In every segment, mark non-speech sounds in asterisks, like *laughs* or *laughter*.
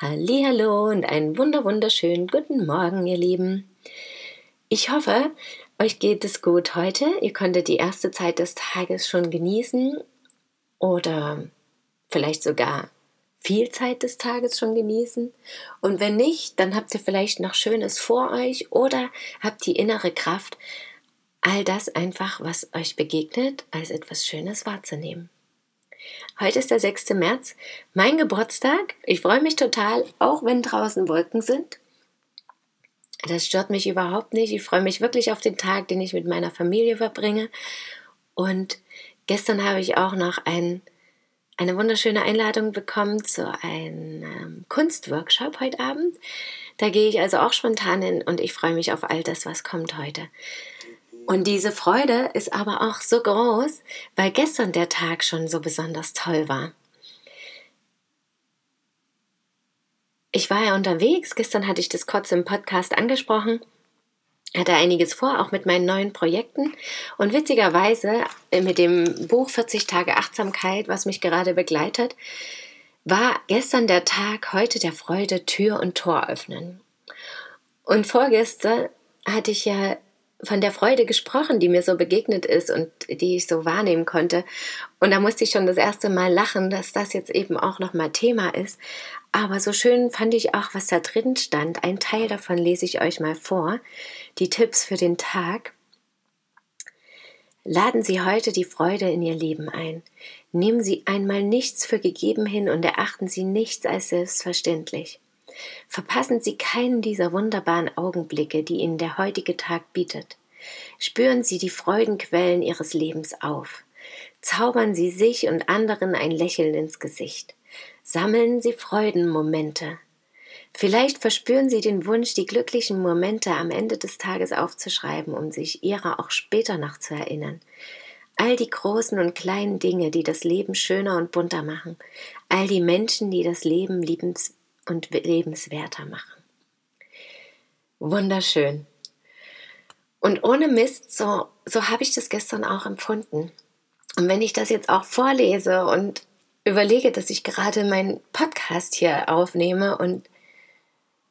Hallo und einen wunder wunderschönen guten Morgen, ihr Lieben. Ich hoffe, euch geht es gut heute. Ihr konntet die erste Zeit des Tages schon genießen oder vielleicht sogar viel Zeit des Tages schon genießen. Und wenn nicht, dann habt ihr vielleicht noch Schönes vor euch oder habt die innere Kraft, all das einfach, was euch begegnet, als etwas Schönes wahrzunehmen. Heute ist der 6. März, mein Geburtstag. Ich freue mich total, auch wenn draußen Wolken sind. Das stört mich überhaupt nicht. Ich freue mich wirklich auf den Tag, den ich mit meiner Familie verbringe. Und gestern habe ich auch noch ein, eine wunderschöne Einladung bekommen zu einem ähm, Kunstworkshop heute Abend. Da gehe ich also auch spontan hin und ich freue mich auf all das, was kommt heute. Und diese Freude ist aber auch so groß, weil gestern der Tag schon so besonders toll war. Ich war ja unterwegs, gestern hatte ich das kurz im Podcast angesprochen, hatte einiges vor, auch mit meinen neuen Projekten. Und witzigerweise mit dem Buch 40 Tage Achtsamkeit, was mich gerade begleitet, war gestern der Tag, heute der Freude Tür und Tor öffnen. Und vorgestern hatte ich ja von der Freude gesprochen, die mir so begegnet ist und die ich so wahrnehmen konnte. Und da musste ich schon das erste Mal lachen, dass das jetzt eben auch nochmal Thema ist. Aber so schön fand ich auch, was da drin stand. Ein Teil davon lese ich euch mal vor. Die Tipps für den Tag. Laden Sie heute die Freude in Ihr Leben ein. Nehmen Sie einmal nichts für gegeben hin und erachten Sie nichts als selbstverständlich. Verpassen Sie keinen dieser wunderbaren Augenblicke, die Ihnen der heutige Tag bietet. Spüren Sie die Freudenquellen Ihres Lebens auf. Zaubern Sie sich und anderen ein Lächeln ins Gesicht. Sammeln Sie Freudenmomente. Vielleicht verspüren Sie den Wunsch, die glücklichen Momente am Ende des Tages aufzuschreiben, um sich ihrer auch später noch zu erinnern. All die großen und kleinen Dinge, die das Leben schöner und bunter machen. All die Menschen, die das Leben liebens und lebenswerter machen. Wunderschön. Und ohne Mist, so, so habe ich das gestern auch empfunden. Und wenn ich das jetzt auch vorlese und überlege, dass ich gerade meinen Podcast hier aufnehme und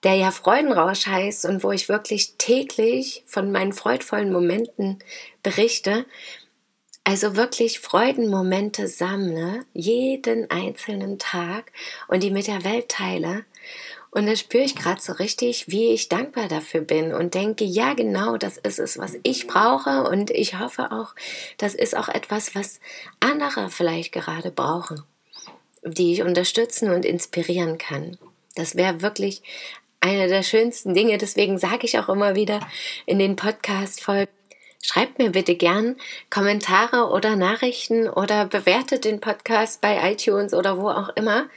der ja Freudenrausch heißt und wo ich wirklich täglich von meinen freudvollen Momenten berichte, also wirklich Freudenmomente sammle, jeden einzelnen Tag und die mit der Welt teile. Und da spüre ich gerade so richtig, wie ich dankbar dafür bin und denke, ja, genau, das ist es, was ich brauche. Und ich hoffe auch, das ist auch etwas, was andere vielleicht gerade brauchen, die ich unterstützen und inspirieren kann. Das wäre wirklich eine der schönsten Dinge. Deswegen sage ich auch immer wieder in den Podcast-Folgen, Schreibt mir bitte gern Kommentare oder Nachrichten oder bewertet den Podcast bei iTunes oder wo auch immer.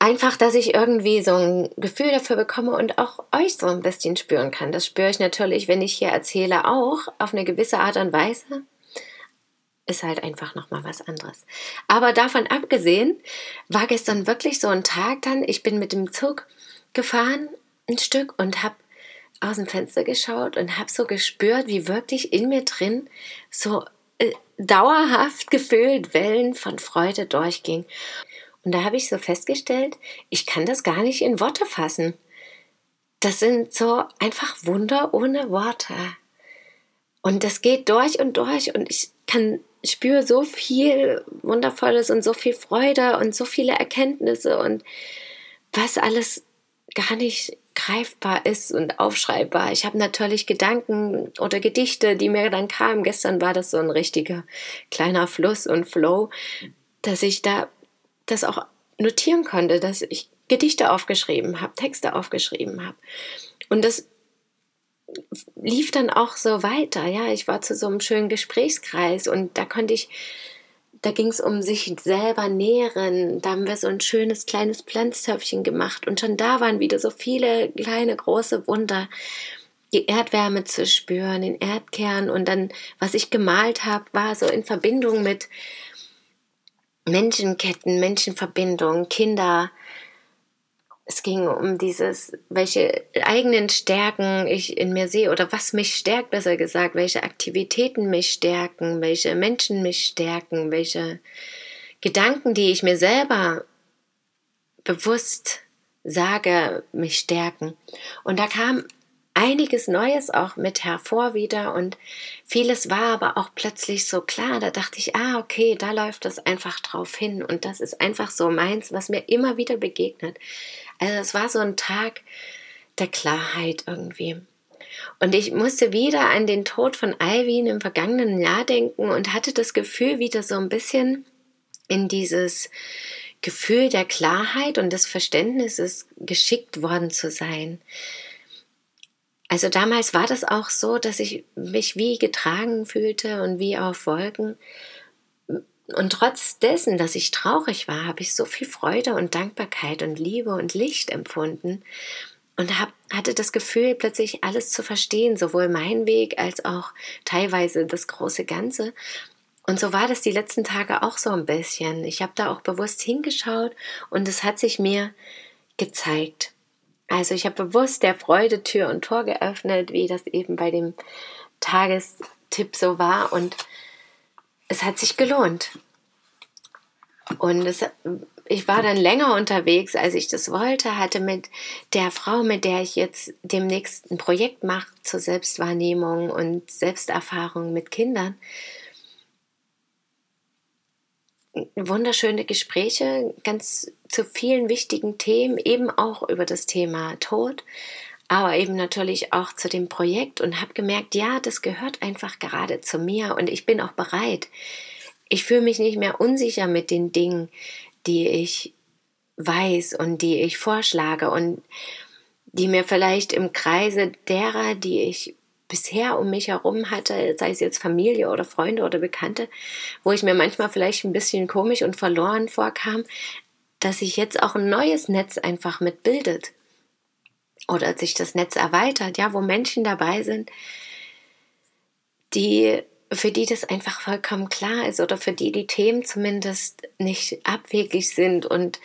Einfach, dass ich irgendwie so ein Gefühl dafür bekomme und auch euch so ein bisschen spüren kann. Das spüre ich natürlich, wenn ich hier erzähle, auch auf eine gewisse Art und Weise. Ist halt einfach nochmal was anderes. Aber davon abgesehen, war gestern wirklich so ein Tag dann. Ich bin mit dem Zug gefahren, ein Stück, und habe aus dem Fenster geschaut und habe so gespürt, wie wirklich in mir drin so äh, dauerhaft gefühlt Wellen von Freude durchging. Und da habe ich so festgestellt, ich kann das gar nicht in Worte fassen. Das sind so einfach Wunder ohne Worte. Und das geht durch und durch und ich kann spüre so viel Wundervolles und so viel Freude und so viele Erkenntnisse und was alles gar nicht greifbar ist und aufschreibbar. Ich habe natürlich Gedanken oder Gedichte, die mir dann kamen. Gestern war das so ein richtiger kleiner Fluss und Flow, dass ich da das auch notieren konnte, dass ich Gedichte aufgeschrieben habe, Texte aufgeschrieben habe. Und das lief dann auch so weiter. Ja, ich war zu so einem schönen Gesprächskreis und da konnte ich Da ging es um sich selber nähren. Da haben wir so ein schönes kleines Pflanztöpfchen gemacht. Und schon da waren wieder so viele kleine, große Wunder. Die Erdwärme zu spüren, den Erdkern. Und dann, was ich gemalt habe, war so in Verbindung mit Menschenketten, Menschenverbindungen, Kinder, es ging um dieses, welche eigenen Stärken ich in mir sehe oder was mich stärkt, besser gesagt, welche Aktivitäten mich stärken, welche Menschen mich stärken, welche Gedanken, die ich mir selber bewusst sage, mich stärken. Und da kam einiges Neues auch mit hervor wieder und vieles war aber auch plötzlich so klar. Da dachte ich, ah, okay, da läuft das einfach drauf hin und das ist einfach so meins, was mir immer wieder begegnet. Also es war so ein Tag der Klarheit irgendwie. Und ich musste wieder an den Tod von Alvin im vergangenen Jahr denken und hatte das Gefühl, wieder so ein bisschen in dieses Gefühl der Klarheit und des Verständnisses geschickt worden zu sein. Also damals war das auch so, dass ich mich wie getragen fühlte und wie auf Wolken und trotz dessen, dass ich traurig war, habe ich so viel Freude und Dankbarkeit und Liebe und Licht empfunden und hab, hatte das Gefühl, plötzlich alles zu verstehen, sowohl mein Weg als auch teilweise das große Ganze. Und so war das die letzten Tage auch so ein bisschen. Ich habe da auch bewusst hingeschaut und es hat sich mir gezeigt. Also ich habe bewusst der Freude Tür und Tor geöffnet, wie das eben bei dem Tagestipp so war und es hat sich gelohnt. Und es, ich war dann länger unterwegs, als ich das wollte, hatte mit der Frau, mit der ich jetzt demnächst ein Projekt mache zur Selbstwahrnehmung und Selbsterfahrung mit Kindern, wunderschöne Gespräche, ganz zu vielen wichtigen Themen, eben auch über das Thema Tod, aber eben natürlich auch zu dem Projekt und habe gemerkt, ja, das gehört einfach gerade zu mir und ich bin auch bereit. Ich fühle mich nicht mehr unsicher mit den Dingen, die ich weiß und die ich vorschlage und die mir vielleicht im Kreise derer, die ich bisher um mich herum hatte, sei es jetzt Familie oder Freunde oder Bekannte, wo ich mir manchmal vielleicht ein bisschen komisch und verloren vorkam, dass sich jetzt auch ein neues Netz einfach mitbildet oder sich das Netz erweitert, ja, wo Menschen dabei sind, die für die das einfach vollkommen klar ist oder für die die Themen zumindest nicht abwegig sind und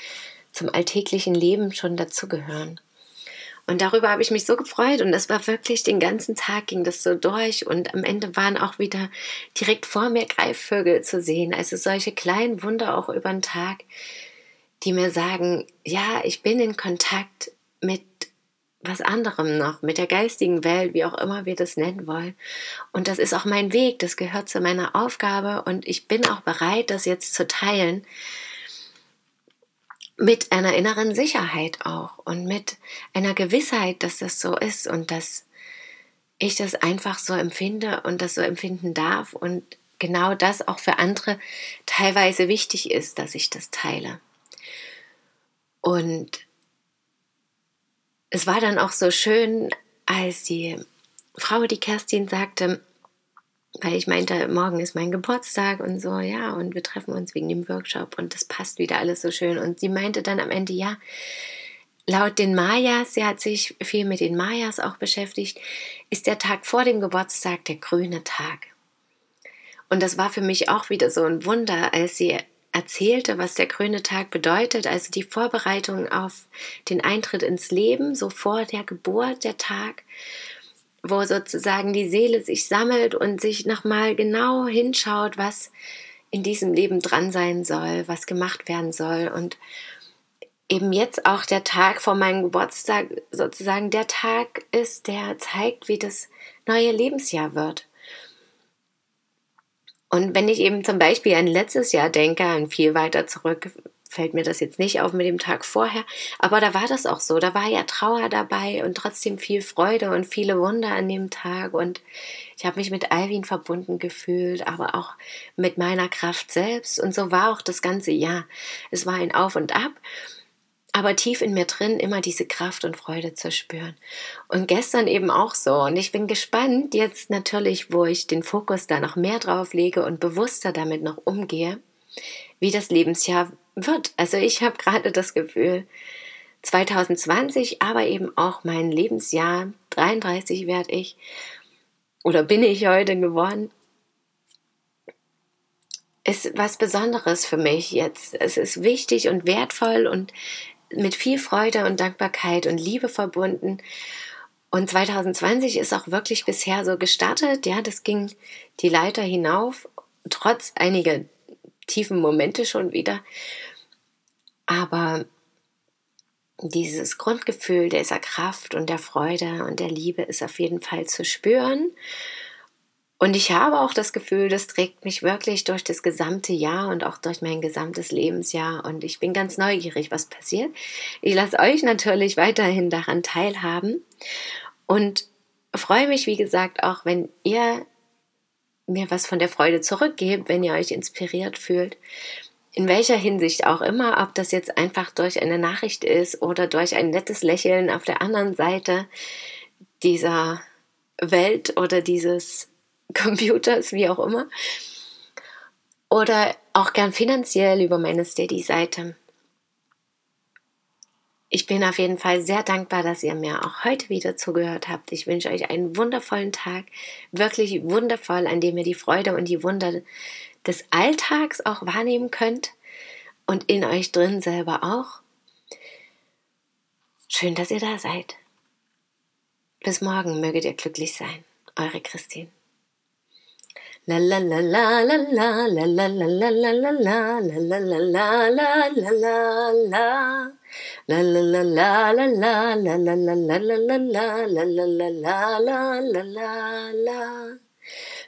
zum alltäglichen Leben schon dazugehören. Und darüber habe ich mich so gefreut und das war wirklich den ganzen Tag ging das so durch und am Ende waren auch wieder direkt vor mir Greifvögel zu sehen, also solche kleinen Wunder auch über den Tag, die mir sagen, ja, ich bin in Kontakt mit was anderem noch, mit der geistigen Welt, wie auch immer wir das nennen wollen. Und das ist auch mein Weg, das gehört zu meiner Aufgabe und ich bin auch bereit, das jetzt zu teilen mit einer inneren Sicherheit auch und mit einer Gewissheit, dass das so ist und dass ich das einfach so empfinde und das so empfinden darf und genau das auch für andere teilweise wichtig ist, dass ich das teile. Und es war dann auch so schön, als die Frau, die Kerstin, sagte, weil ich meinte, morgen ist mein Geburtstag und so, ja, und wir treffen uns wegen dem Workshop und das passt wieder alles so schön. Und sie meinte dann am Ende, ja, laut den Mayas, sie hat sich viel mit den Mayas auch beschäftigt, ist der Tag vor dem Geburtstag der grüne Tag. Und das war für mich auch wieder so ein Wunder, als sie erzählte, was der grüne Tag bedeutet, also die Vorbereitung auf den Eintritt ins Leben, so vor der Geburt, der Tag, wo sozusagen die Seele sich sammelt und sich nochmal genau hinschaut, was in diesem Leben dran sein soll, was gemacht werden soll und eben jetzt auch der Tag vor meinem Geburtstag sozusagen der Tag ist, der zeigt, wie das neue Lebensjahr wird. Und wenn ich eben zum Beispiel an letztes Jahr denke, an viel weiter zurück, fällt mir das jetzt nicht auf mit dem Tag vorher, aber da war das auch so, da war ja Trauer dabei und trotzdem viel Freude und viele Wunder an dem Tag und ich habe mich mit Alvin verbunden gefühlt, aber auch mit meiner Kraft selbst und so war auch das ganze Jahr. Es war ein Auf und Ab aber tief in mir drin immer diese Kraft und Freude zu spüren. Und gestern eben auch so. Und ich bin gespannt, jetzt natürlich, wo ich den Fokus da noch mehr drauf lege und bewusster damit noch umgehe, wie das Lebensjahr wird. Also ich habe gerade das Gefühl, 2020, aber eben auch mein Lebensjahr, 33 werde ich oder bin ich heute geworden, ist was Besonderes für mich jetzt. Es ist wichtig und wertvoll und mit viel Freude und Dankbarkeit und Liebe verbunden. Und 2020 ist auch wirklich bisher so gestartet. Ja, das ging die Leiter hinauf, trotz einiger tiefen Momente schon wieder. Aber dieses Grundgefühl dieser Kraft und der Freude und der Liebe ist auf jeden Fall zu spüren. Und ich habe auch das Gefühl, das trägt mich wirklich durch das gesamte Jahr und auch durch mein gesamtes Lebensjahr. Und ich bin ganz neugierig, was passiert. Ich lasse euch natürlich weiterhin daran teilhaben und freue mich, wie gesagt, auch wenn ihr mir was von der Freude zurückgebt, wenn ihr euch inspiriert fühlt. In welcher Hinsicht auch immer, ob das jetzt einfach durch eine Nachricht ist oder durch ein nettes Lächeln auf der anderen Seite dieser Welt oder dieses *laughs* Computers, wie auch immer. Oder auch gern finanziell über meine Steady-Seite. Ich bin auf jeden Fall sehr dankbar, dass ihr mir auch heute wieder zugehört habt. Ich wünsche euch einen wundervollen Tag, wirklich wundervoll, an dem ihr die Freude und die Wunder des Alltags auch wahrnehmen könnt und in euch drin selber auch. Schön, dass ihr da seid. Bis morgen möget ihr glücklich sein. Eure Christine.